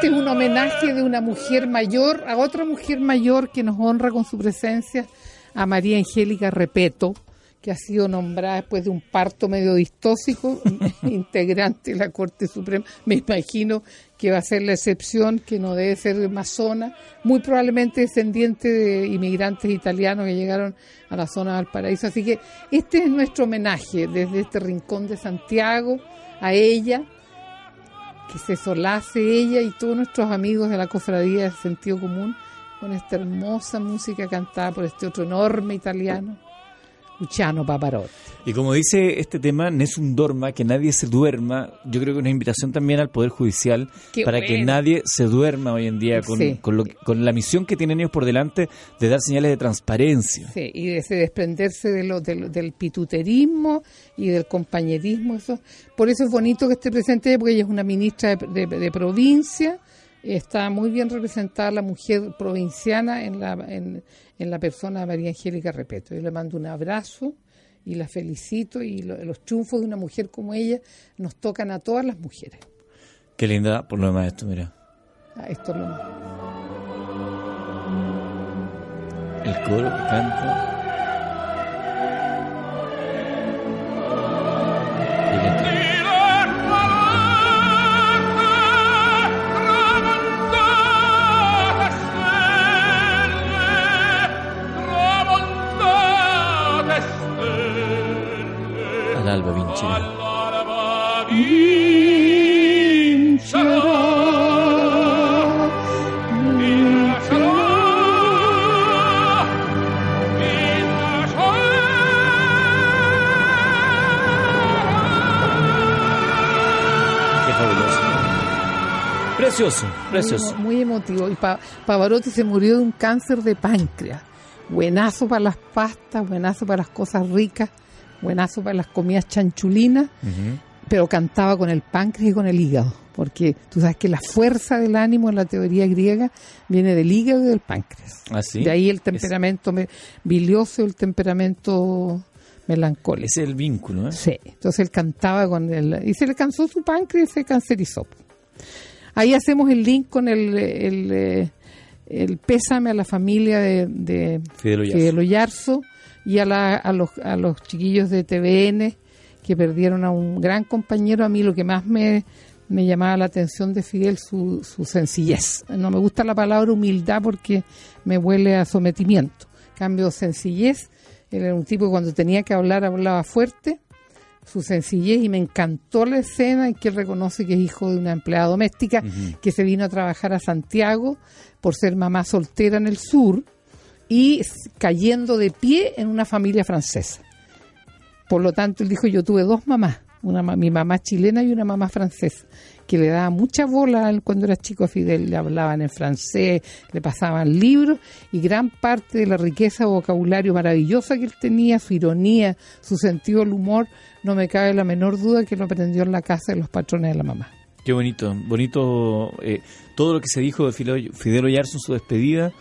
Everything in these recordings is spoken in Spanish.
de una mujer mayor a otra mujer mayor que nos honra con su presencia, a María Angélica Repeto, que ha sido nombrada después de un parto medio distóxico, integrante de la Corte Suprema. Me imagino que va a ser la excepción, que no debe ser masona, muy probablemente descendiente de inmigrantes italianos que llegaron a la zona del paraíso. Así que este es nuestro homenaje desde este rincón de Santiago a ella que se solace ella y todos nuestros amigos de la cofradía del sentido común con esta hermosa música cantada por este otro enorme italiano, Luciano Paparotti. Y como dice este tema, Nessun Dorma, que nadie se duerma, yo creo que es una invitación también al Poder Judicial para que nadie se duerma hoy en día con, con, la misión que tienen ellos por delante de dar señales de transparencia. Sí, y de desprenderse de lo, del pituterismo y del compañerismo. Eso. Por eso es bonito que esté presente, porque ella es una ministra de, provincia, está muy bien representada la mujer provinciana en la, en, en la persona de María Angélica Repeto. Yo le mando un abrazo y la felicito y los triunfos de una mujer como ella nos tocan a todas las mujeres. Qué linda por lo demás esto, mira. Ah, esto es lo El coro que canta. All'alba vincerà. Precioso, precioso. Muy, muy emotivo. Y Pavarotti se murió de un cáncer de páncreas. Buenazo para las pastas, buenazo para las cosas ricas buenazo para las comidas chanchulinas, pero cantaba con el páncreas y con el hígado, porque tú sabes que la fuerza del ánimo en la teoría griega viene del hígado y del páncreas. ¿Ah, de ahí el temperamento bilioso, el temperamento melancólico. Ese es el vínculo, ¿eh? Sí, entonces él cantaba con el... Y se le cansó su páncreas y se cancerizó. Ahí hacemos el link con el, el, el pésame a la familia de, de Fidel Oyarzo y a, la, a, los, a los chiquillos de TVN que perdieron a un gran compañero. A mí lo que más me, me llamaba la atención de Fidel, su, su sencillez. No me gusta la palabra humildad porque me huele a sometimiento. Cambio sencillez. Él era un tipo que cuando tenía que hablar hablaba fuerte, su sencillez y me encantó la escena en que él reconoce que es hijo de una empleada doméstica que se vino a trabajar a Santiago por ser mamá soltera en el sur y cayendo de pie en una familia francesa. Por lo tanto, él dijo, yo tuve dos mamás, una, mi mamá chilena y una mamá francesa, que le daba mucha bola cuando era chico a Fidel, le hablaban en francés, le pasaban libros y gran parte de la riqueza vocabulario maravillosa que él tenía, su ironía, su sentido del humor, no me cabe la menor duda que lo aprendió en la casa de los patrones de la mamá. Qué bonito, bonito eh, todo lo que se dijo de Fidel, Oyarzo en su despedida.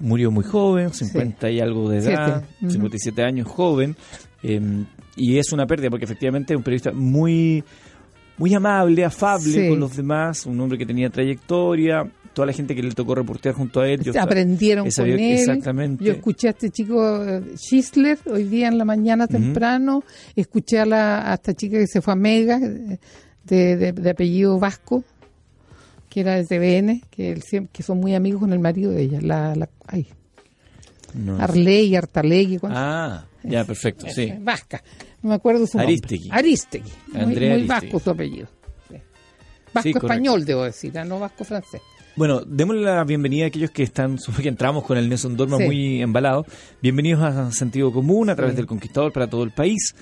Murió muy joven, 50 y algo de edad, 57 años, joven. Em, y es una pérdida porque efectivamente es un periodista muy muy amable, afable con los demás, un hombre que tenía trayectoria, toda la gente que le tocó reportear junto a él. Aprendieron con él. Exactamente. Yo escuché a este chico eh, Schisler hoy día en la mañana temprano, escuché a, la, esta chica que se fue a Mega, de, apellido vasco, que era de TVN, que, que son muy amigos con el marido de ella, la, la ay, Arley, Artalegui. Ah, ya, perfecto, sí. Vasca, no me acuerdo su Aristegui. nombre. Aristegui. muy, vasco su apellido. Vasco español, debo decir, ¿ah? no vasco francés. Bueno, démosle la bienvenida a aquellos que están, que entramos con el Nelson Dorma muy embalado. Bienvenidos a Sentido Común a través del Conquistador para todo el país.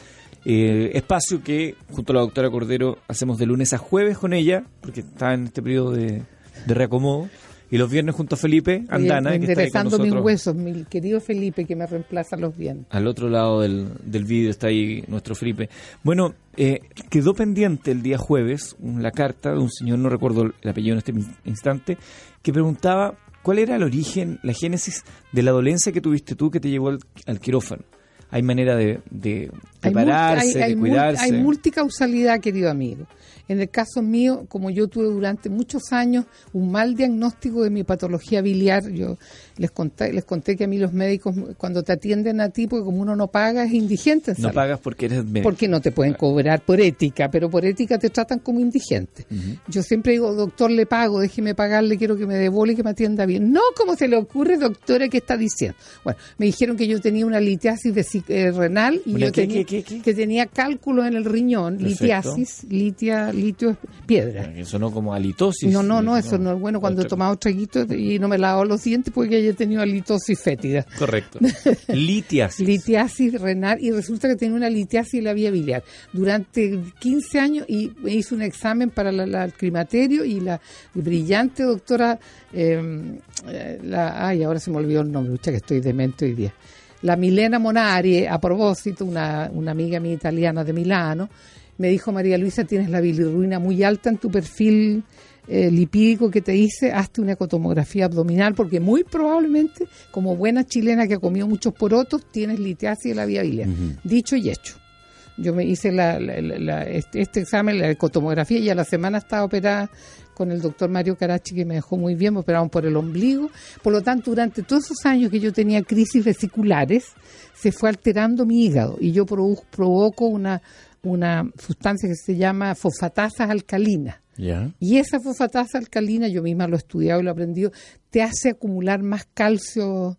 Eh, espacio que, junto a la doctora Cordero, hacemos de lunes a jueves con ella, porque está en este periodo de, de reacomodo. Y los viernes junto a Felipe Andana. Interesando mis huesos, mi querido Felipe, que me reemplaza los viernes. Al otro lado del, del vídeo está ahí nuestro Felipe. Bueno, eh, quedó pendiente el día jueves la carta de un señor, no recuerdo el apellido en este instante, que preguntaba cuál era el origen, la génesis de la dolencia que tuviste tú que te llevó al, quirófano. Hay manera de, de prepararse, de cuidarse. Hay multicausalidad, querido amigo. En el caso mío, como yo tuve durante muchos años un mal diagnóstico de mi patología biliar, yo les conté, les conté que a mí los médicos, cuando te atienden a ti, porque como uno no paga, es indigente. No pagas porque eres médico. Porque no te pueden cobrar por ética, pero por ética te tratan como indigente. Yo siempre digo, doctor, le pago, déjeme pagarle, quiero que me y que me atienda bien. No, como se le ocurre, doctora, ¿qué está diciendo? Bueno, me dijeron que yo tenía una litiasis eh, renal y yo tenía, que tenía cálculo en el riñón, litiasis, litia, litio es piedra. Eso no como halitosis. No, no, no, eso no es bueno cuando he tomado traguitos y no me lavo los dientes porque he tenido halitosis fétida. Correcto. Litiasis. litiasis renal y resulta que tenía una litiasis en la vía biliar. Durante 15 años y me hizo un examen para el climaterio y la brillante doctora, em, la, ay, ahora se me olvidó el nombre, que estoy demente hoy día. La Milena Monari, a propósito, una, una amiga mía italiana de Milano, me dijo María Luisa, tienes la bilirruina muy alta en tu perfil eh, lipídico que te hice, hazte una ecotomografía abdominal, porque muy probablemente, como buena chilena que ha comido muchos porotos, tienes litiasis de la vía biliar. Dicho y hecho. Yo me hice este, este, examen, la ecotomografía, y a la semana estaba operada con el doctor Mario Carachi, que me dejó muy bien, me operaron por el ombligo. Por lo tanto, durante todos esos años que yo tenía crisis vesiculares, se fue alterando mi hígado y yo provoco una, una sustancia que se llama fosfatasas alcalinas y esa fosfatasa alcalina, yo misma lo he estudiado y lo he aprendido, te hace acumular más calcio.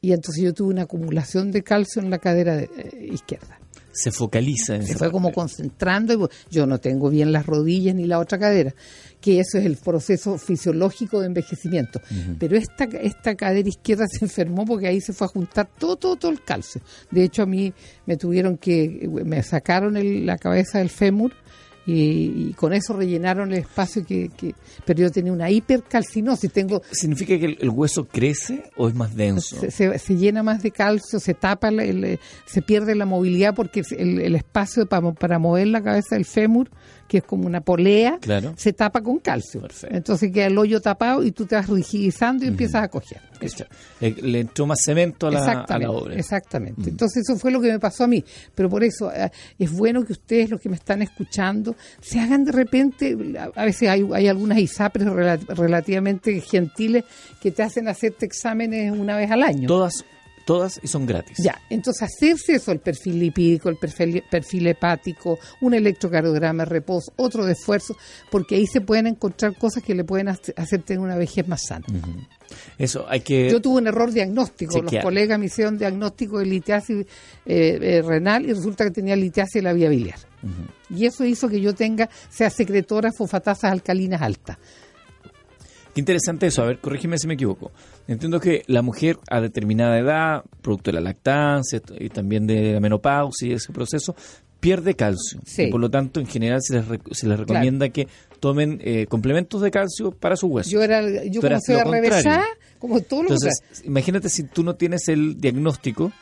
Y entonces yo tuve una acumulación de calcio en la cadera eh, izquierda. Se focaliza en Se fue como concentrando. Y yo no tengo bien las rodillas ni la otra cadera, que eso es el proceso fisiológico de envejecimiento. Pero esta, esta cadera izquierda se enfermó porque ahí se fue a juntar todo, todo, todo el calcio. De hecho, a mí me tuvieron que, me sacaron la cabeza del fémur y, con eso rellenaron el espacio que, pero yo tenía una hipercalcinosis tengo significa que el, hueso crece o es más denso se, llena más de calcio se tapa se pierde la movilidad porque el, espacio para, para mover la cabeza del fémur que es como una polea, se tapa con calcio. Entonces queda el hoyo tapado y tú te vas rigidizando y empiezas a coger. Le, entró más cemento a la, obra. Exactamente. Entonces eso fue lo que me pasó a mí. Pero por eso eh, es bueno que ustedes, los que me están escuchando, se hagan de repente, a veces hay, hay algunas ISAPRES relativamente gentiles que te hacen hacerte exámenes una vez al año. Todas Todas y son gratis. Ya, entonces hacerse eso, el perfil lipídico, el perfil, hepático, un electrocardiograma, reposo, otro de esfuerzo, porque ahí se pueden encontrar cosas que le pueden hacer tener una vejez más sana. Eso hay que. Yo tuve un error diagnóstico. Los colegas me hicieron diagnóstico de litiasis eh, eh, renal y resulta que tenía litiasis de la vía biliar. Y eso hizo que yo tenga, sea secretora fosfatasas alcalinas altas. Qué interesante eso. A ver, corrígeme si me equivoco. Entiendo que la mujer a determinada edad, producto de la lactancia y también de la menopausia y ese proceso, pierde calcio. Y por lo tanto, en general se les, se les recomienda que tomen eh, complementos de calcio para su hueso. Yo era, yo como como todo lo Entonces, imagínate si tú no tienes el diagnóstico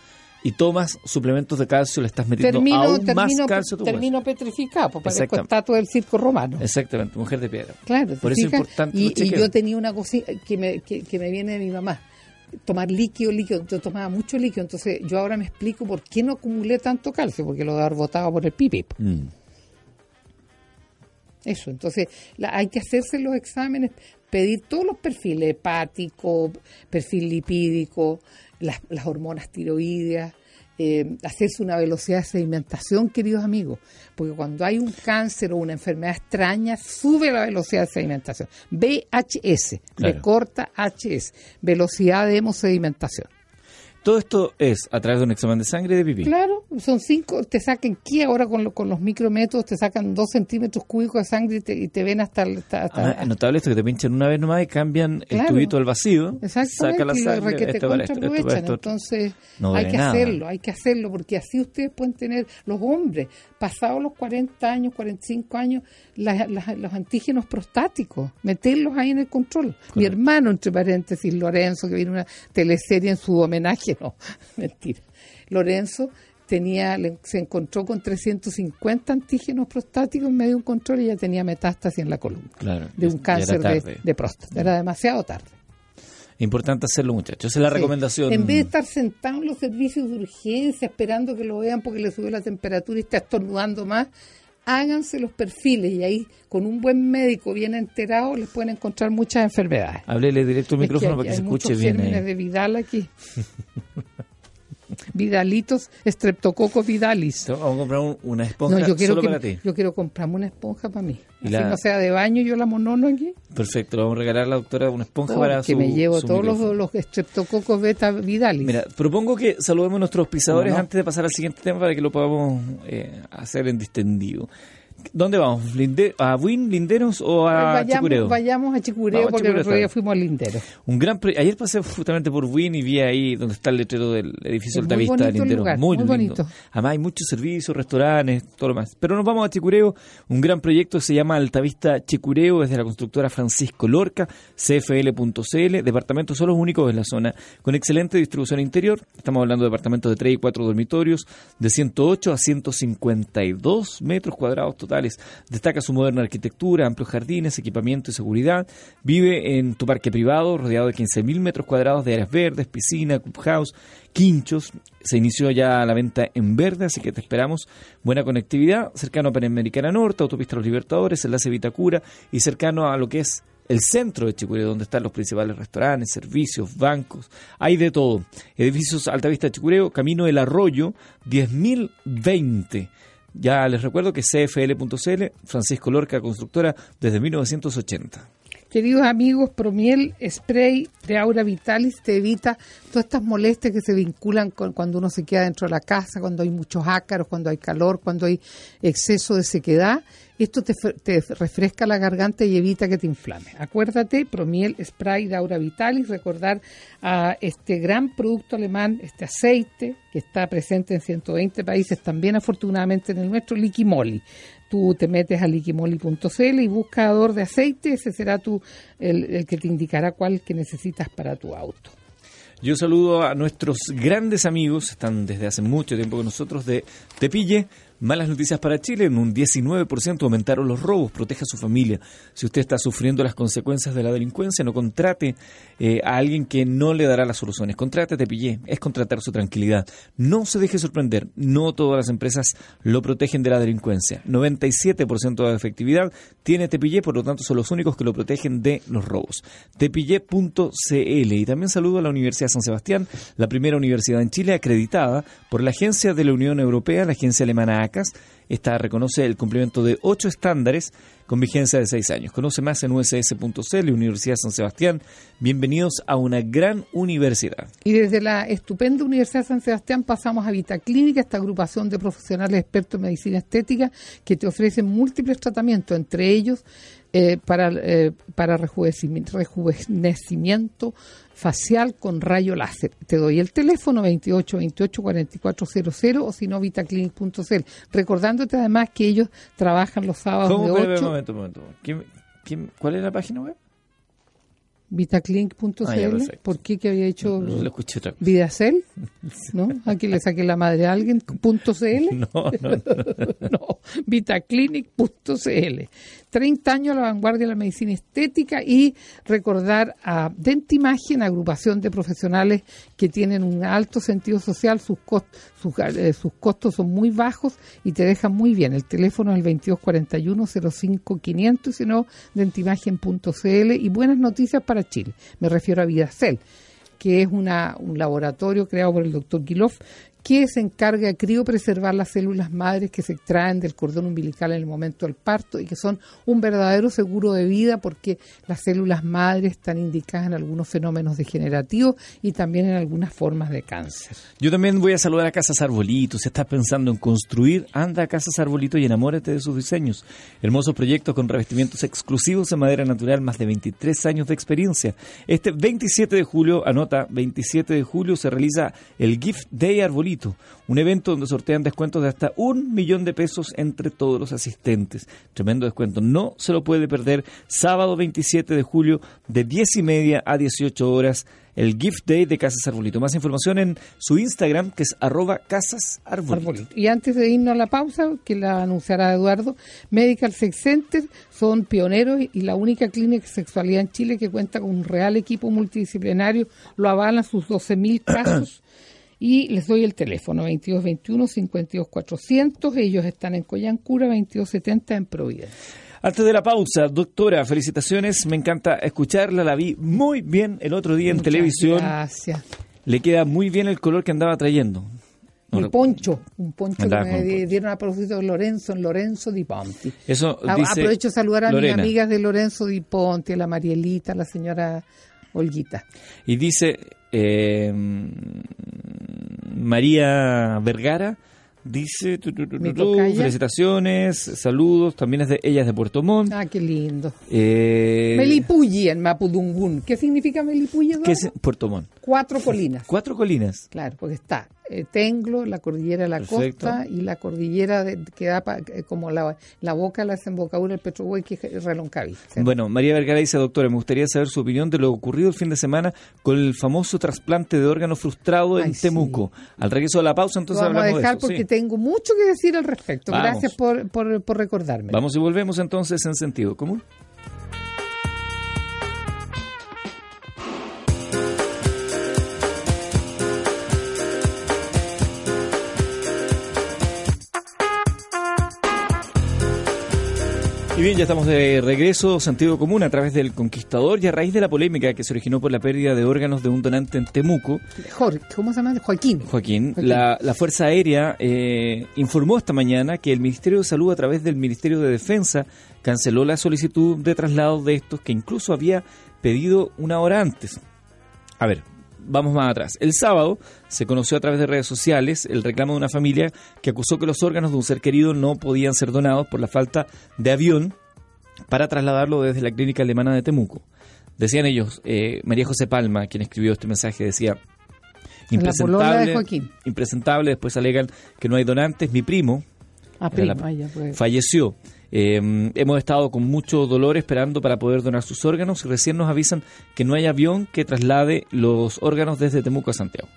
y tomas suplementos de calcio, le estás metiendo aún más calcio a tu Termino petrificado, pues parezco estatua del circo romano. Exactamente, mujer de piedra. Claro, por eso es importante. Y, y, yo tenía una cosa que me, que, me viene de mi mamá tomar líquido, líquido, yo tomaba mucho líquido, entonces yo ahora me explico por qué no acumulé tanto calcio, porque lo de haber botado por el pipi. Mm. Eso, entonces hay que hacerse los exámenes, pedir todos los perfiles hepático, perfil lipídico, las, las hormonas tiroideas, eh, hacerse una velocidad de sedimentación, queridos amigos, porque cuando hay un cáncer o una enfermedad extraña, sube la velocidad de sedimentación. VHS, claro. corta HS, velocidad de hemosedimentación. Todo esto es a través de un examen de sangre de pipí. Claro, son cinco, te sacan ¿qué ahora con, con los micrométodos, te sacan dos centímetros cúbicos de sangre y te, ven hasta... hasta, ah, es notable esto que te pinchan una vez nomás y cambian el tubito al vacío, sacan la sangre, y esto, Entonces hay que hacerlo, hay que hacerlo, porque así ustedes pueden tener, los hombres, pasados los 40 años, 45 años, los antígenos prostáticos, meterlos ahí en el control. Mi hermano, entre paréntesis, Lorenzo, que viene una teleserie en su homenaje, no, mentira. Lorenzo tenía, se encontró con 350 antígenos prostáticos en medio de un control y ya tenía metástasis en la columna de un cáncer de, próstata. Era demasiado tarde. Importante hacerlo, muchachos. Esa es la recomendación. En vez de estar sentado en los servicios de urgencia esperando que lo vean porque le sube la temperatura y está estornudando más, háganse los perfiles y ahí con un buen médico bien enterado les pueden encontrar muchas enfermedades. Háblele directo al micrófono para que se escuche bien. de Vidal aquí. Vidalitos, Streptococcus vidalis. Vamos a comprar una esponja yo quiero solo para ti. Yo quiero comprarme una esponja para mí. Así no sea de baño, yo la monono aquí. Perfecto, le vamos a regalar a la doctora una esponja para que me llevo todos los, los Streptococcus beta vidalis. Mira, propongo que saludemos a nuestros pisadores antes de pasar al siguiente tema para que lo podamos eh, hacer en distendido. ¿Dónde vamos? ¿A Win, Linderos o a vayamos, Chicureo? Vayamos a Chicureo porque el otro día fuimos a Linderos. Un gran Ayer pasé justamente por Win y vi ahí donde está el letrero del edificio Altavista de Linderos. muy, muy bonito. Además hay muchos servicios, restaurantes, todo lo más. Pero nos vamos a Chicureo. Un gran proyecto se llama Altavista Chicureo, desde la constructora Francisco Lorca, cfl.cl. Departamentos son los únicos en la zona, con excelente distribución interior. Estamos hablando de departamentos de 3 y 4 dormitorios, de 108 a 152 metros cuadrados Destaca su moderna arquitectura, amplios jardines, equipamiento y seguridad. Vive en tu parque privado, rodeado de 15.000 metros cuadrados de áreas verdes, piscina, clubhouse, quinchos. Se inició ya la venta en verde, así que te esperamos. Buena conectividad, cercano a Panamericana Norte, Autopista Los Libertadores, Enlace Vitacura y cercano a lo que es el centro de Chicureo, donde están los principales restaurantes, servicios, bancos, hay de todo. Edificios Altavista Chicureo, Camino del Arroyo, 10.020. Ya les recuerdo que cfl.cl, Francisco Lorca, constructora desde 1980. Queridos amigos, Promiel Spray de Aura Vitalis te evita todas estas molestias que se vinculan con cuando uno se queda dentro de la casa, cuando hay muchos ácaros, cuando hay calor, cuando hay exceso de sequedad esto te, refresca la garganta y evita que te inflame. Acuérdate, Promiel Spray de Aura Vitalis, recordar a este gran producto alemán, este aceite que está presente en 120 países, también afortunadamente en el nuestro, Liquimoli. Tú te metes a liquimoli.cl y buscador de aceite, ese será tu, el, el que te indicará cuál que necesitas para tu auto. Yo saludo a nuestros grandes amigos, están desde hace mucho tiempo con nosotros, de Tepille, Malas noticias para Chile, en un 19% aumentaron los robos, proteja a su familia. Si usted está sufriendo las consecuencias de la delincuencia, no contrate eh, a alguien que no le dará las soluciones. Contrate Tepillé, es contratar su tranquilidad. No se deje sorprender, no todas las empresas lo protegen de la delincuencia. 97% de efectividad tiene Tepillé, por lo tanto son los únicos que lo protegen de los robos. Tepillé.cl y también saludo a la Universidad de San Sebastián, la primera universidad en Chile acreditada por la Agencia de la Unión Europea, la Agencia Alemana esta reconoce el cumplimiento de ocho estándares con vigencia de seis años. Conoce más en uss.cl, Universidad San Sebastián. Bienvenidos a una gran universidad. Y desde la estupenda Universidad San Sebastián pasamos a Vitaclínica, esta agrupación de profesionales expertos en medicina estética que te ofrecen múltiples tratamientos, entre ellos eh, para, eh, para rejuvenecimiento, rejuvenecimiento facial con rayo láser. Te doy el teléfono 28 28 4400 o si no vitaclinic.cl. Recordándote además que ellos trabajan los sábados de 8. Momento, momento. ¿Quién, cuál es la página web? vitaclink.cl, ah, ¿por qué que había hecho Vidacel? ¿No? Aquí le saqué la madre a alguien, .cl. No, no, no. vitaclinic.cl. 30 años a la vanguardia de la medicina estética y recordar a Dentimagen, agrupación de profesionales que tienen un alto sentido social, sus, sus, eh, sus costos son muy bajos y te dejan muy bien. El teléfono es el 2241 05500 y si no, dentimagen.cl y buenas noticias para Chile. Me refiero a Vidacel que es una, un laboratorio creado por el doctor Guilof que se encarga de criopreservar las células madres que se extraen del cordón umbilical en el momento del parto y que son un verdadero seguro de vida porque las células madres están indicadas en algunos fenómenos degenerativos y también en algunas formas de cáncer. Yo también voy a saludar a Casas Arbolito. Si estás pensando en construir, anda a Casas Arbolito y enamórate de sus diseños. Hermosos proyectos con revestimientos exclusivos en madera natural, más de 23 años de experiencia. Este 27 de julio, anota, 27 de julio se realiza el Gift Day Un evento donde sortean descuentos de hasta un millón de pesos entre todos los asistentes. Tremendo descuento, no se lo puede perder. Sábado 27 de julio de 10 y media a 18 horas el Gift Day de Casas Arbolito. Más información en su Instagram, que es arroba Casas Arbolito. Y antes de irnos a la pausa, que la anunciará Eduardo, Medical Sex Center son pioneros y la única clínica de sexualidad en Chile que cuenta con un real equipo multidisciplinario. Lo avalan sus 12.000 casos y les doy el teléfono 2221-52400. Ellos están en Coyancura, 2270 en Providencia. Antes de la pausa, doctora, felicitaciones. Me encanta escucharla. La vi muy bien el otro día en televisión. Gracias. Le queda muy bien el color que andaba trayendo. el poncho, un poncho que me dieron a propósito de Lorenzo, en Lorenzo Di Ponti. Eso Aprovecho a saludar a mis amigas de Lorenzo Di Ponti, a la Marielita, a la señora Olguita. Y dice, eh, María Vergara dice felicitaciones, saludos, también es de ella es de Puerto Montt. Ah, qué lindo. Eh, Melipulli en Mapudungún. ¿Qué significa Melipulli? ¿Qué es Puerto Montt? Cuatro colinas. Cuatro colinas. Claro, porque está eh, Tenglo, la cordillera de la costa y la cordillera que da eh, como la, boca, la desembocadura del Petrohuey, que es Reloncaví. Bueno, María Vergara dice, doctora, me gustaría saber su opinión de lo ocurrido el fin de semana con el famoso trasplante de órgano frustrado en Temuco. Al regreso de la pausa, entonces vamos hablamos a dejar porque tengo mucho que decir al respecto. Gracias por, por, por recordarme. Vamos y volvemos entonces en sentido común. Y bien, ya estamos de regreso, sentido común, a través del Conquistador y a raíz de la polémica que se originó por la pérdida de órganos de un donante en Temuco. Jorge, ¿cómo se llama? Joaquín. Joaquín. La, Fuerza Aérea eh, informó esta mañana que el Ministerio de Salud, a través del Ministerio de Defensa, canceló la solicitud de traslado de estos que incluso había pedido una hora antes. A ver, vamos más atrás. El sábado se conoció a través de redes sociales el reclamo de una familia que acusó que los órganos de un ser querido no podían ser donados por la falta de avión para trasladarlo desde la clínica alemana de Temuco. Decían ellos, eh, María José Palma, quien escribió este mensaje, decía, impresentable, impresentable, después alegan que no hay donantes, mi primo, ah, pues. falleció. Eh, hemos estado con mucho dolor esperando para poder donar sus órganos y recién nos avisan que no hay avión que traslade los órganos desde Temuco a Santiago.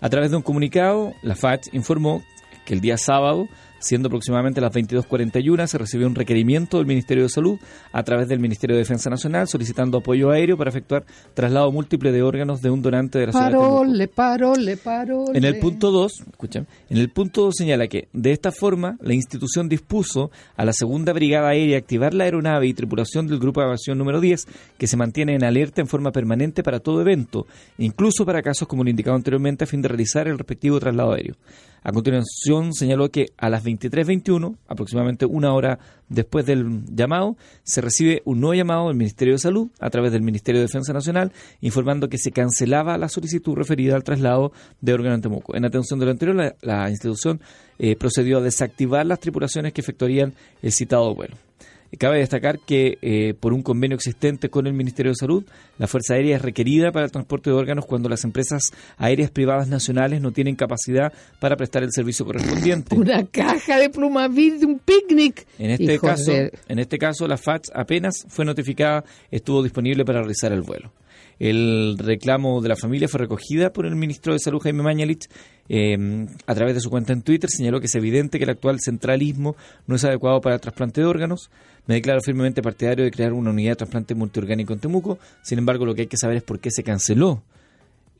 A través de un comunicado, la FACH informó que el día sábado Siendo aproximadamente las 22.41, se recibió un requerimiento del Ministerio de Salud a través del Ministerio de Defensa Nacional solicitando apoyo aéreo para efectuar traslado múltiple de órganos de un donante de la ciudad de parole, parole. En el punto 2, escuchen, en el punto 2 señala que de esta forma la institución dispuso a la segunda brigada aérea activar la aeronave y tripulación del grupo de aviación número 10 que se mantiene en alerta en forma permanente para todo evento, incluso para casos como lo indicado anteriormente a fin de realizar el respectivo traslado aéreo. A continuación señaló que a las 23.21, aproximadamente una hora después del llamado, se recibe un nuevo llamado del Ministerio de Salud a través del Ministerio de Defensa Nacional informando que se cancelaba la solicitud referida al traslado de órgano en Temuco. En atención de lo anterior, la, institución eh, procedió a desactivar las tripulaciones que efectuarían el citado vuelo. Cabe destacar que eh, por un convenio existente con el Ministerio de Salud, la Fuerza Aérea es requerida para el transporte de órganos cuando las empresas aéreas privadas nacionales no tienen capacidad para prestar el servicio correspondiente. Una caja de plumavir de un picnic. En este caso, en este caso la FATS apenas fue notificada, estuvo disponible para realizar el vuelo. El reclamo de la familia fue recogida por el ministro de Salud, Jaime Mañalich, em, a través de su cuenta en Twitter. Señaló que es evidente que el actual centralismo no es adecuado para el trasplante de órganos. Me declaro firmemente partidario de crear una unidad de trasplante multiorgánico en Temuco. Sin embargo, lo que hay que saber es por qué se canceló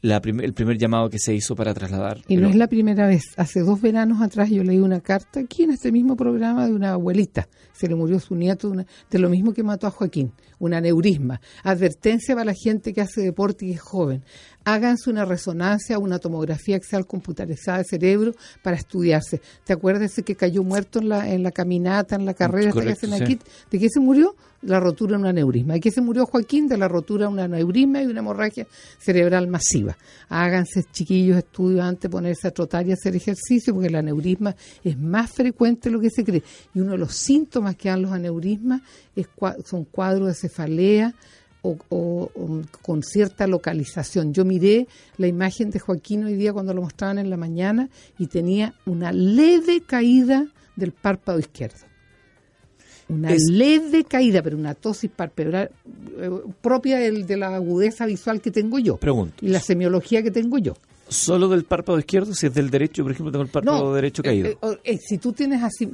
el primer llamado que se hizo para trasladar. Y no es la primera vez. Hace dos veranos atrás yo leí una carta aquí en este mismo programa de una abuelita. Se le murió su nieto de, lo mismo que mató a Joaquín, un aneurisma. Advertencia para la gente que hace deporte y es joven. Háganse una resonancia, una tomografía axial computarizada de cerebro para estudiarse. ¿Te acuerdas de que cayó muerto en la, en la caminata, en la carrera que hacen aquí? ¿De qué se murió? la rotura de un aneurisma. ¿De qué se murió Joaquín? De la rotura de un aneurisma y una hemorragia cerebral masiva. Háganse, chiquillos, estudios antes de ponerse a trotar y hacer ejercicio, porque el aneurisma es más frecuente de lo que se cree. Y uno de los síntomas que dan los aneurismas es, son cuadros de cefalea, o, con cierta localización. Yo miré la imagen de Joaquín hoy día cuando lo mostraban en la mañana y tenía una leve caída del párpado izquierdo una leve caída, pero una tosis palpebral eh, propia de la agudeza visual que tengo yo. Pregunto. Y la semiología que tengo yo. ¿Solo del párpado izquierdo? Si es del derecho, por ejemplo, tengo el párpado derecho caído. Eh, eh, si tú tienes así,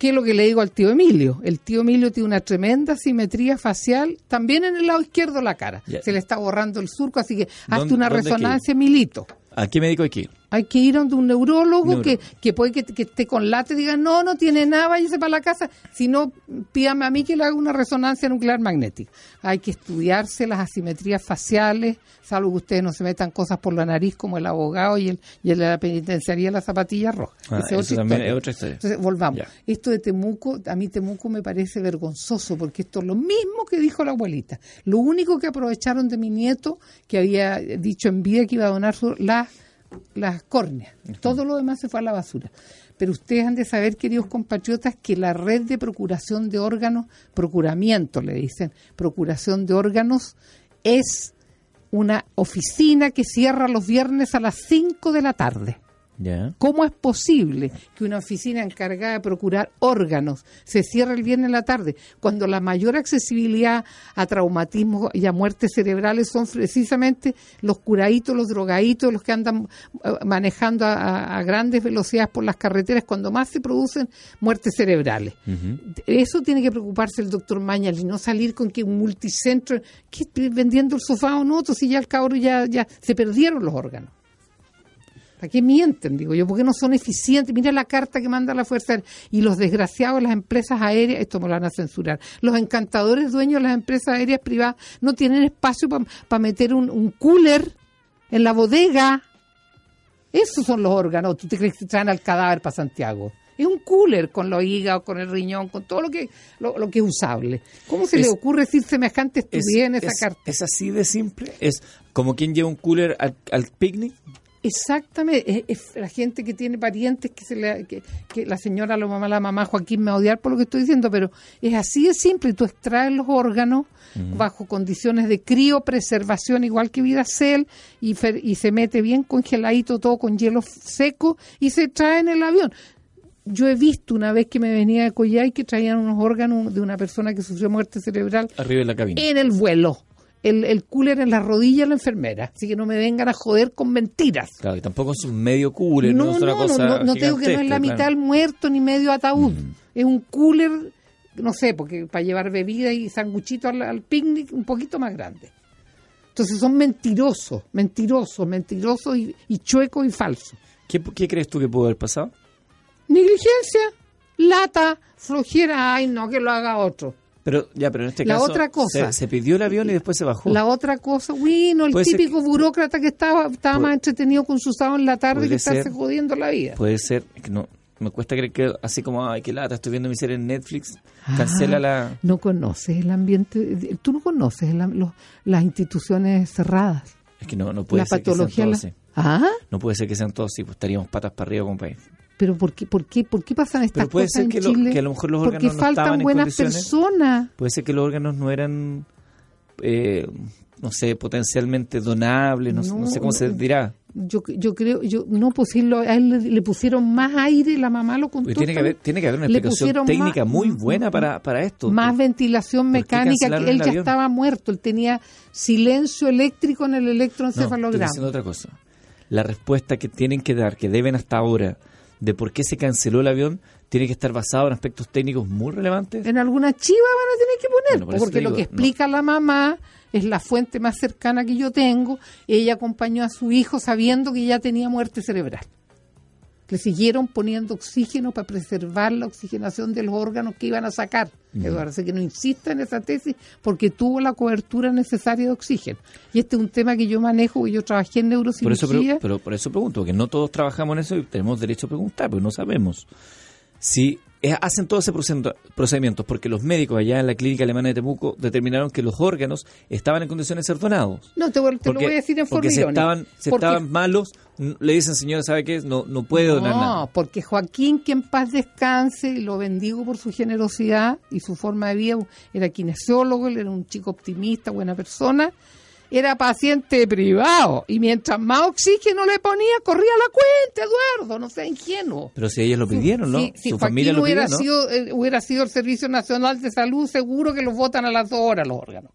¿qué es lo que le digo al tío Emilio? El tío Emilio tiene una tremenda simetría facial, también en el lado izquierdo la cara. Se le está borrando el surco, así que hazte una resonancia, Emilito. ¿A qué médico hay que ir? Hay que ir a un neurólogo que, que puede que, esté con late y diga, no, no tiene nada, váyase para la casa. Si no, pídame a mí que le haga una resonancia nuclear magnética. Hay que estudiarse las asimetrías faciales, salvo que ustedes no se metan cosas por la nariz como el abogado y el, y el de la penitenciaría la zapatilla roja. Ah, eso también es otra historia. Entonces, volvamos. Esto de Temuco, a mí Temuco me parece vergonzoso porque esto es lo mismo que dijo la abuelita. Lo único que aprovecharon de mi nieto, que había dicho en vida que iba a donar su, la las córneas. Todo lo demás se fue a la basura. Pero ustedes han de saber, queridos compatriotas, que la red de procuración de órganos, procuramiento le dicen, procuración de órganos, es una oficina que cierra los viernes a las 5 de la tarde. ¿Cómo es posible que una oficina encargada de procurar órganos se cierre el viernes en la tarde cuando la mayor accesibilidad a traumatismos y a muertes cerebrales son precisamente los curaditos, los drogaditos, los que andan eh, manejando a, grandes velocidades por las carreteras cuando más se producen muertes cerebrales? Eso tiene que preocuparse el doctor Mañal y no salir con que un multicentro, que vendiendo el sofá o no, si ya el cabro ya, ya se perdieron los órganos. ¿Para qué mienten? Digo yo, porque no son eficientes. Mira la carta que manda la Fuerza Y los desgraciados de las empresas aéreas, esto me lo van a censurar, los encantadores dueños de las empresas aéreas privadas no tienen espacio para meter un, cooler en la bodega. Esos son los órganos. ¿Tú te crees que traen al cadáver para Santiago? Es un cooler con los hígados, con el riñón, con todo lo que lo, que es usable. ¿Cómo se le ocurre decir semejante estupidez en esa carta? Es así de simple. Es como quien lleva un cooler al, al picnic Exactamente, es, la gente que tiene parientes que, se le, que, la señora, la mamá, la mamá Joaquín me va a odiar por lo que estoy diciendo, pero es así de simple, tú extraes los órganos bajo condiciones de criopreservación igual que vida cel y, y se mete bien congeladito todo con hielo seco y se trae en el avión. Yo he visto una vez que me venía de Coyay que traían unos órganos de una persona que sufrió muerte cerebral arriba en la cabina. en el vuelo el, el cooler en la rodilla de la enfermera. Así que no me vengan a joder con mentiras. Claro, y tampoco es un medio cooler, no, no es una cosa. No, no, tengo que no es la mitad muerto ni medio ataúd. Mm. Es un cooler, no sé, porque para llevar bebida y sanguchito al, picnic un poquito más grande. Entonces son mentirosos, mentirosos, mentirosos y, y chuecos y falsos. ¿Qué, ¿Qué crees tú que pudo haber pasado? Negligencia, lata, flojera, ay no, que lo haga otro. Pero ya, pero en este la caso otra cosa, se, pidió el avión y después se bajó. La otra cosa, bueno, el típico burócrata que estaba estaba más entretenido con su sábado en la tarde que estarse jodiendo la vida. Puede ser, que no me cuesta creer que así como, ay, qué lata, estoy viendo mi serie en Netflix, cancela ah, la... No conoces el ambiente, tú no conoces las instituciones cerradas. Es que no, no puede la ser patología que sean todos ¿Ah? No puede ser que sean todos así, pues estaríamos patas para arriba como país. Pero ¿por qué, por qué, por qué pasan estas cosas en Chile? que a lo mejor los órganos Porque faltan buenas personas. Puede ser que los órganos no eran, eh, no sé, potencialmente donables, no, sé cómo se dirá. Yo, yo creo, yo no, pues a él le, pusieron más aire, la mamá lo contó. Tiene que, haber, tiene que haber una explicación técnica muy buena para, para esto. Más ventilación mecánica, que él ya estaba muerto, él tenía silencio eléctrico en el electroencefalograma. No, otra cosa. La respuesta que tienen que dar, que deben hasta ahora, de por qué se canceló el avión tiene que estar basado en aspectos técnicos muy relevantes. En alguna chiva van a tener que poner, porque lo que explica la mamá es la fuente más cercana que yo tengo. Ella acompañó a su hijo sabiendo que ya tenía muerte cerebral. Le siguieron poniendo oxígeno para preservar la oxigenación de los órganos que iban a sacar. Eduardo, así que no insista en esa tesis porque tuvo la cobertura necesaria de oxígeno. Y este es un tema que yo manejo, y yo trabajé en neurocirugía. Por eso, pero, por eso pregunto, que no todos trabajamos en eso y tenemos derecho a preguntar, porque no sabemos. Si hacen todo ese procedimiento porque los médicos allá en la clínica alemana de Temuco determinaron que los órganos estaban en condiciones de ser donados. No, te, lo voy a decir en forma Porque si estaban, estaban malos, le dicen, señora, ¿sabe qué? No, no puede donar nada. No, porque Joaquín, que en paz descanse, y lo bendigo por su generosidad y su forma de vida, era kinesiólogo, él era un chico optimista, buena persona, era paciente privado y mientras más oxígeno le ponía, corría la cuenta, Eduardo, no sea ingenuo. Pero si ellos lo pidieron, ¿no? Si, Su familia lo hubiera, sido, eh, hubiera sido el Servicio Nacional de Salud, seguro que los votan a las dos horas los órganos.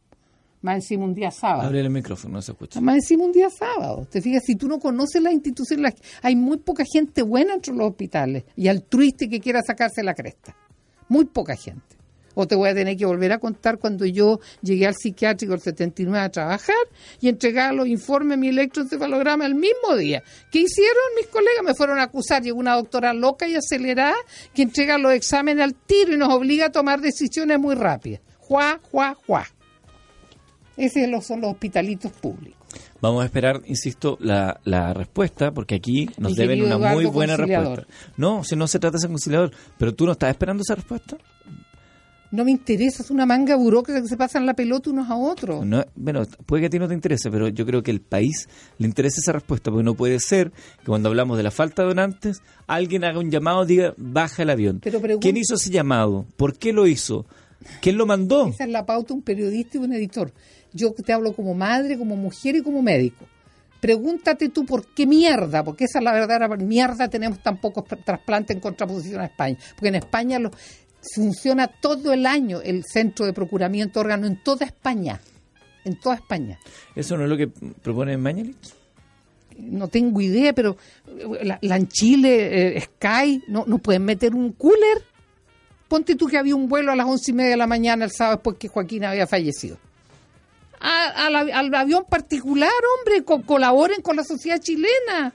Más encima un día sábado. Abre el micrófono, no se escucha. Más encima un día sábado. Te fijas, si tú no conoces la institución, hay muy poca gente buena entre los hospitales y altruista que quiera sacarse la cresta. Muy poca gente o te voy a tener que volver a contar cuando yo llegué al psiquiátrico el 79 a trabajar y entregar los informes, mi electroencefalograma el mismo día. ¿Qué hicieron mis colegas? Me fueron a acusar, llegó una doctora loca y acelerada que entrega los exámenes al tiro y nos obliga a tomar decisiones muy rápidas. Juá, juá, juá. Esos son los hospitalitos públicos. Vamos a esperar, insisto, la, la respuesta, porque aquí nos deben una muy buena respuesta. No, si no se trata de ser conciliador, pero tú no estás esperando esa respuesta no me interesa, es una manga burócrata que se pasan la pelota unos a otros. No, bueno, puede que a ti no te interese, pero yo creo que el país le interesa esa respuesta, porque no puede ser que cuando hablamos de la falta de donantes, alguien haga un llamado y diga, baja el avión. ¿Quién hizo ese llamado? ¿Por qué lo hizo? ¿Quién lo mandó? Esa es la pauta un periodista y un editor. Yo te hablo como madre, como mujer y como médico. Pregúntate tú por qué mierda, porque esa es la verdadera mierda, tenemos tan pocos trasplantes en contraposición a España. Porque en España los funciona todo el año el centro de procuramiento órgano en toda España. En toda España. ¿Eso no es lo que propone Mañalich? No tengo idea, pero la, en Chile, eh, Sky, no, no pueden meter un cooler. Ponte tú que había un vuelo a las once y media de la mañana el sábado después que Joaquín había fallecido. Al avión particular, hombre, colaboren con la sociedad chilena.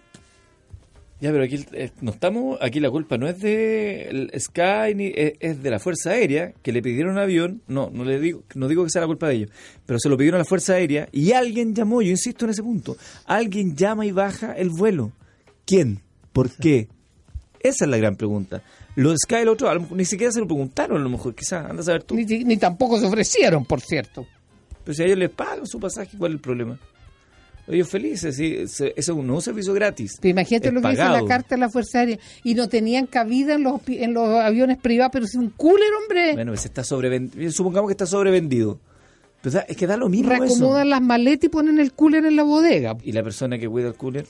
Ya, pero aquí eh, no estamos, aquí la culpa no es de Sky ni es, de la Fuerza Aérea que le pidieron un avión, no, no le digo, no digo que sea la culpa de ellos, pero se lo pidieron a la Fuerza Aérea y alguien llamó, yo insisto en ese punto, alguien llama y baja el vuelo. ¿Quién? ¿Por qué? Esa es la gran pregunta. Lo de Sky el otro, ni siquiera se lo preguntaron a lo mejor, quizás, anda a saber tú. Ni, ni tampoco se ofrecieron, por cierto. Pero si a ellos les pagan su pasaje, ¿cuál es el problema? ellos felices, sí, eso es un servicio gratis. imagínate lo que dice la carta de la Fuerza Aérea y no tenían cabida en los, en los aviones privados, pero es un cooler, hombre. Bueno, pues está sobrevendido, supongamos que está sobrevendido. Pues es que da lo mismo Reacomodan las maletas y ponen el cooler en la bodega. ¿Y la persona que cuida el cooler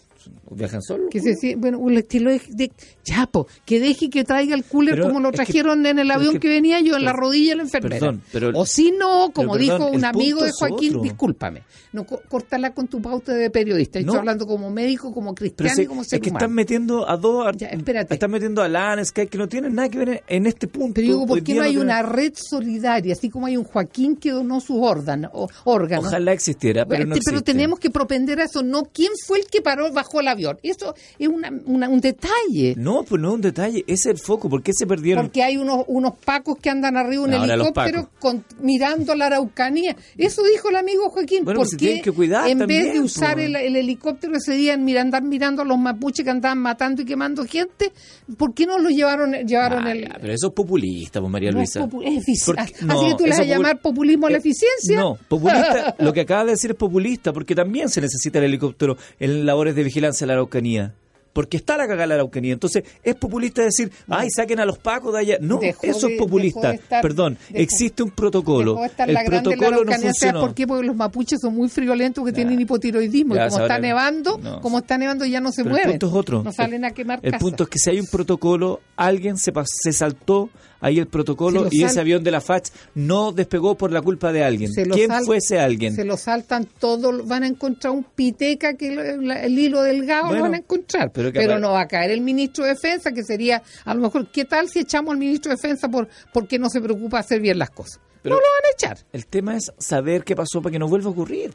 viajan solo? Que se, bueno, un estilo de, chapo, que deje que traiga el cooler como lo trajeron en el avión que, venía yo en la rodilla de la enfermera. o si no, como dijo un amigo de Joaquín, discúlpame, no cortala con tu pauta de periodista. Estoy hablando como médico, como cristiano y como ser Es que están metiendo a dos, están metiendo a Lan, Sky, que no tienen nada que ver en este punto. Pero digo, ¿por qué no hay una red solidaria, así como hay un Joaquín que donó sus órganos? órganos. Ojalá existiera, pero no Pero tenemos que propender a eso, no quién fue el que paró bajo el avión. Eso es un detalle. No, pues no es un detalle, es el foco. ¿Por qué se perdieron? Porque hay unos, unos pacos que andan arriba un helicóptero mirando la Araucanía. Eso dijo el amigo Joaquín. Bueno, pues porque que cuidar en vez de usar el, helicóptero ese día en andar mirando a los mapuches que andaban matando y quemando gente, ¿por qué no lo llevaron, llevaron el... Pero eso es populista, pues María Luisa. es Así que tú le vas a llamar populismo a la eficiencia. No, populista, lo que acaba de decir es populista, porque también se necesita el helicóptero en labores de vigilancia en la Araucanía. porque está la cagada de la Araucanía. Entonces, es populista decir, ay, saquen a los pacos de allá. No, eso es populista. Perdón, existe un protocolo. el protocolo no funciona. ¿Por qué? Porque los mapuches son muy friolentos que tienen hipotiroidismo. y como está nevando, como está nevando ya no se mueven. El punto es otro. No salen a quemar El punto es que si hay un protocolo, alguien se, se saltó ahí el protocolo y ese avión de la FACH no despegó por la culpa de alguien. ¿Quién fue ese alguien? Se lo saltan todos, van a encontrar un piteca que el, hilo delgado lo van a encontrar. Pero, no va a caer el ministro de Defensa, que sería, a lo mejor, ¿qué tal si echamos al ministro de Defensa por porque no se preocupa hacer bien las cosas? No lo van a echar. El tema es saber qué pasó para que no vuelva a ocurrir.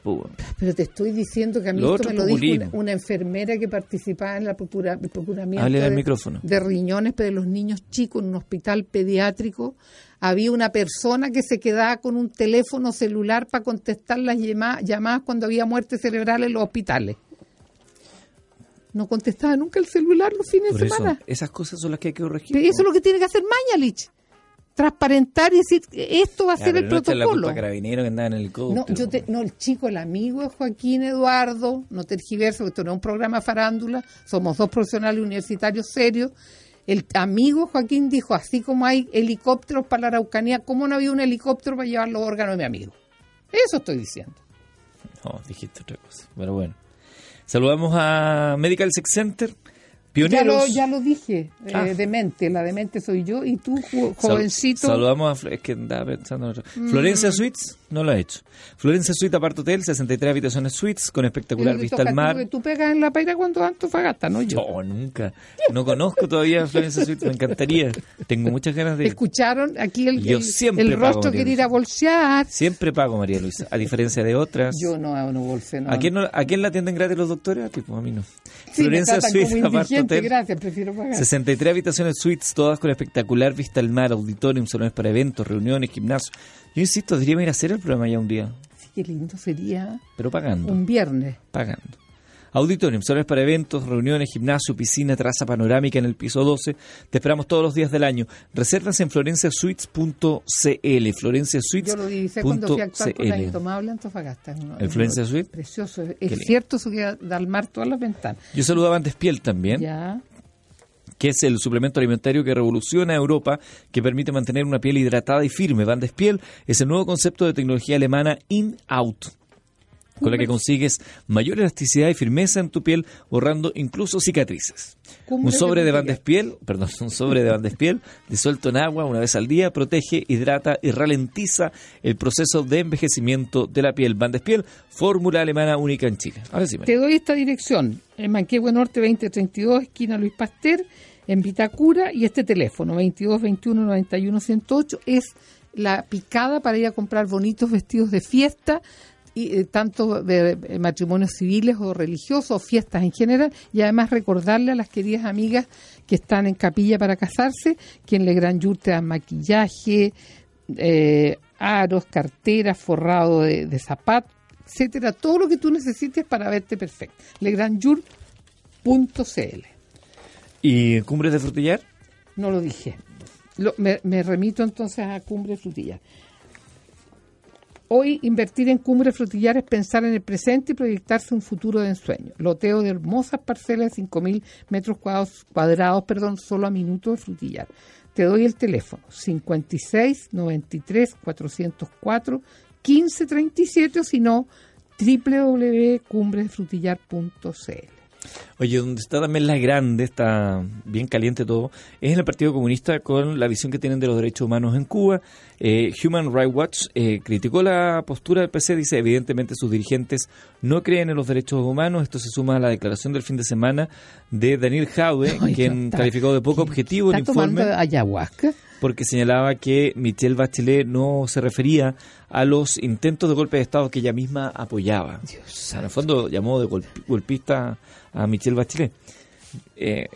Pero te estoy diciendo que a mí esto me lo dijo una, enfermera que participaba en la procura, el procuramiento de, de, riñones pero de los niños chicos en un hospital pediátrico. Había una persona que se quedaba con un teléfono celular para contestar las llamadas cuando había muerte cerebral en los hospitales no contestaba nunca el celular los fines de semana. esas cosas son las que hay que corregir. eso es lo que tiene que hacer Mañalich transparentar y decir esto va a ser el protocolo. no, yo no, el chico, el amigo Joaquín Eduardo, no tergiverso, esto no es un programa farándula, somos dos profesionales universitarios serios. El amigo Joaquín dijo, así como hay helicópteros para la Araucanía, ¿cómo no había un helicóptero para llevar los órganos de mi amigo? Eso estoy diciendo. No, dijiste otra cosa, pero bueno. Saludamos a Medical Sex Center ya lo, ya lo dije, eh, ah. demente. La demente soy yo y tú, jovencito. saludamos a. Es que andaba pensando. Mm. Florencia Suites no lo ha hecho. Florencia Suite Apart Hotel, 63 habitaciones suites con espectacular vista al mar. Tú, tú pegas en la paira cuando Antofagasta, ¿no? Yo. No, nunca. No conozco todavía Florencia Suites, me encantaría. Tengo muchas ganas de. ¿Escucharon? Aquí el, el, rostro quiere ir a bolsear. Siempre pago, María Luisa, a diferencia de otras. Yo no, no bolseo. No. ¿A, quién no, ¿A quién la atienden gratis los doctores? Tipo, a mí no. Florencia Suite Apart Hotel. Gracias, prefiero pagar. 63 habitaciones suites, todas con espectacular vista al mar, auditorium, salones para eventos, reuniones, gimnasio. Yo insisto, deberíamos ir a hacer el programa ya un día. Sí, qué lindo sería. Pero pagando. Un viernes. Pagando. Auditorium, salones para eventos, reuniones, gimnasio, piscina, terraza panorámica en el piso 12. Te esperamos todos los días del año. Reservas en florenciasuites.cl. Florenciasuites. Yo lo divisé cuando fui a actuar con la Intomable Antofagasta. ¿El Florencia Suite? Precioso. Es cierto, eso que da al mar todas las ventanas. Yo saludaba antes Piel también. Ya que es el suplemento alimentario que revoluciona Europa, que permite mantener una piel hidratada y firme. Van Piel es el nuevo concepto de tecnología alemana In-Out con la que consigues mayor elasticidad y firmeza en tu piel, borrando incluso cicatrices. Un sobre de Bandespiel, perdón, un sobre de Bandespiel disuelto en agua una vez al día protege, hidrata y ralentiza el proceso de envejecimiento de la piel. Bandespiel, fórmula alemana única en Chile. Ahora sí, Te doy esta dirección, en Manquehue Norte 2032, esquina Luis Pasteur, en Vitacura, y este teléfono 22 21 91 108 es la picada para ir a comprar bonitos vestidos de fiesta y, eh, tanto de eh, matrimonios civiles o religiosos, fiestas en general, y además recordarle a las queridas amigas que están en capilla para casarse, que en Legrand Yur te dan maquillaje, eh, aros, carteras, forrado de, zapatos, etcétera, todo lo que tú necesites para verte perfecto. legrandyur.cl ¿Y Cumbres de Frutillar? No lo dije. me, remito entonces a Cumbres Frutillar. Hoy invertir en Cumbre Frutillar es pensar en el presente y proyectarse un futuro de ensueño. Loteo de hermosas parcelas de 5.000 metros cuadrados, cuadrados perdón, solo a minuto de Frutillar. Te doy el teléfono 56 93 404 1537 o si no www.cumbredefrutillar.cl. Oye, donde está también la grande, está bien caliente todo, es en el Partido Comunista con la visión que tienen de los derechos humanos en Cuba. Eh, Human Rights Watch eh, criticó la postura del PC, dice evidentemente sus dirigentes no creen en los derechos humanos. Esto se suma a la declaración del fin de semana de Daniel Jaude, quien calificó de poco objetivo el informe. ayahuasca? Porque señalaba que Michelle Bachelet no se refería a los intentos de golpe de Estado que ella misma apoyaba. en el fondo llamó de golpista a Michelle Bachelet. Eh,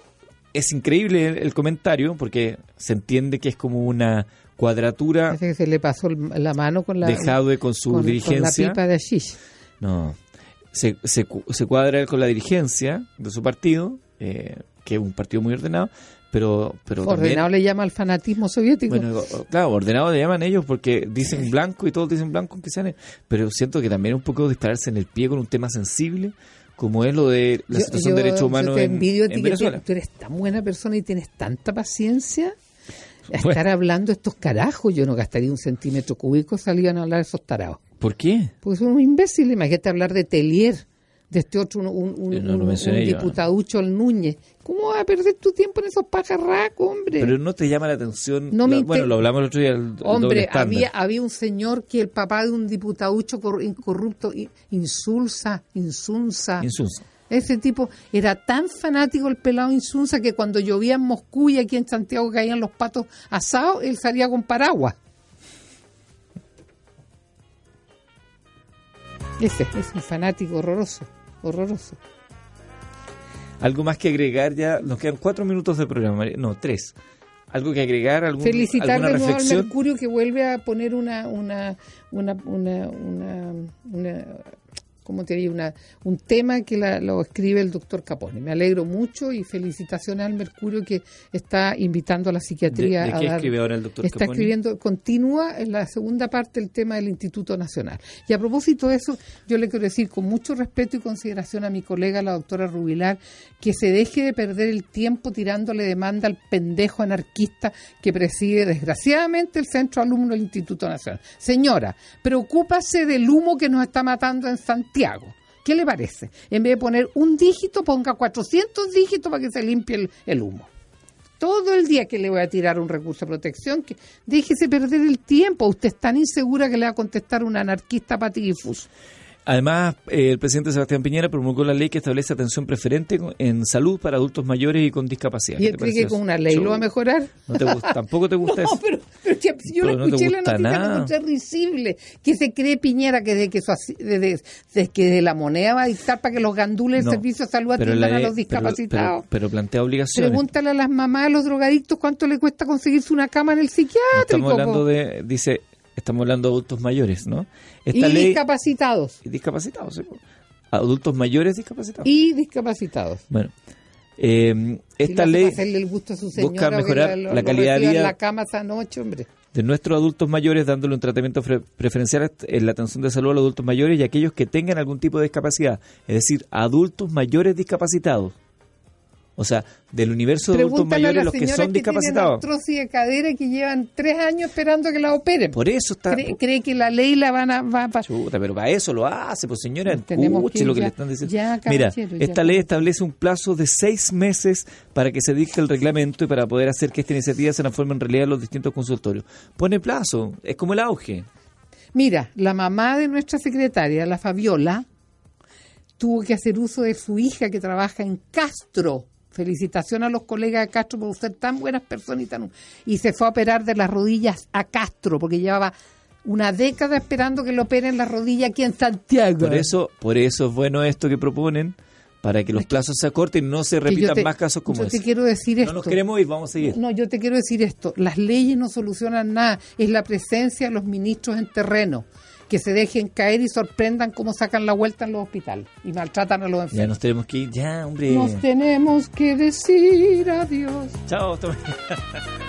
es increíble el, comentario porque se entiende que es como una cuadratura. que se le pasó la mano con la. De con su dirigencia. Con la pipa de No. Se, se, se, cuadra con la dirigencia de su partido, eh, que es un partido muy ordenado, pero, pero ordenado le llama al fanatismo soviético. Bueno, claro, ordenado le llaman ellos porque dicen blanco y todos dicen blanco que sean, pero siento que también un poco dispararse en el pie con un tema sensible como es lo de la situación de derechos humanos en, Venezuela. tú eres tan buena persona y tienes tanta paciencia. estar hablando estos carajos, yo no gastaría un centímetro cúbico, salían a hablar esos tarados. ¿Por qué? Pues son un imbécil, imagínate hablar de Telier de este otro, un, un, diputaducho el Núñez. ¿Cómo vas a perder tu tiempo en esos pajarracos, hombre? Pero no te llama la atención. bueno, lo hablamos el otro día. hombre, había, había un señor que el papá de un diputaducho incorrupto, insulsa, insunsa. Insunsa. Ese tipo era tan fanático el pelado Insunza que cuando llovía en Moscú y aquí en Santiago caían los patos asados, él salía con paraguas. Ese es un fanático horroroso horroroso. ¿Algo más que agregar ya? Nos quedan cuatro minutos de programa, no, tres. ¿Algo que agregar? Algún, Felicitar de nuevo al Mercurio que vuelve a poner una, una, una, una, una como te digo, una, un tema que lo escribe el doctor Capone. Me alegro mucho y felicitaciones al Mercurio que está invitando a la psiquiatría ¿De, qué escribe ahora el doctor Está escribiendo, continúa en la segunda parte el tema del Instituto Nacional. Y a propósito de eso, yo le quiero decir con mucho respeto y consideración a mi colega, la doctora Rubilar, que se deje de perder el tiempo tirándole demanda al pendejo anarquista que preside desgraciadamente el centro alumno del Instituto Nacional. Señora, preocúpase del humo que nos está matando en Santiago hago? ¿Qué le parece? En vez de poner un dígito, ponga 400 dígitos para que se limpie el, humo. Todo el día que le voy a tirar un recurso de protección, que déjese perder el tiempo. Usted es tan insegura que le va a contestar un anarquista patidifuso. Además, eh, el presidente Sebastián Piñera promulgó la ley que establece atención preferente en salud para adultos mayores y con discapacidad. ¿Y él cree que con una ley lo va a mejorar? ¿Tampoco te gusta no, Pero, pero yo le escuché la noticia, nada. encontré risible. Que se cree Piñera que de que, que de la moneda va a dictar para que los gandules del servicio de salud atiendan a los discapacitados. Pero, plantea obligaciones. Pregúntale a las mamás de los drogadictos cuánto le cuesta conseguirse una cama en el psiquiátrico. estamos hablando de, dice, Estamos hablando de adultos mayores, ¿no? y discapacitados. Y discapacitados, sí. Adultos mayores discapacitados. Y discapacitados. Bueno, eh, esta ley busca mejorar la, calidad de vida la cama esa noche, hombre. de nuestros adultos mayores, dándole un tratamiento preferencial en la atención de salud a los adultos mayores y aquellos que tengan algún tipo de discapacidad, es decir, adultos mayores discapacitados. O sea, del universo de adultos mayores, los que son discapacitados. Que de cadera que llevan tres años esperando que la operen. Por eso está. Cree, que la ley la van a. Va Chuta, pero para eso lo hace, pues señora, escuche lo que le están diciendo. Mira, esta ley establece un plazo de seis meses para que se dicte el reglamento y para poder hacer que esta iniciativa se transforme en realidad en los distintos consultorios. Pone plazo, es como el auge. Mira, la mamá de nuestra secretaria, la Fabiola, tuvo que hacer uso de su hija que trabaja en Castro Felicitación a los colegas de Castro por ser tan buenas personas y tan... Y se fue a operar de las rodillas a Castro, porque llevaba una década esperando que le operen la rodilla aquí en Santiago. Por eso, por eso es bueno esto que proponen, para que los plazos se acorten y no se repitan más casos como yo te quiero decir esto. No nos queremos ir, vamos a seguir. No, yo te quiero decir esto. Las leyes no solucionan nada. Es la presencia de los ministros en terreno que se dejen caer y sorprendan cómo sacan la vuelta en los hospitales y maltratan a los enfermos. Ya nos tenemos que ir, ya, hombre. Nos tenemos que decir adiós. Chao.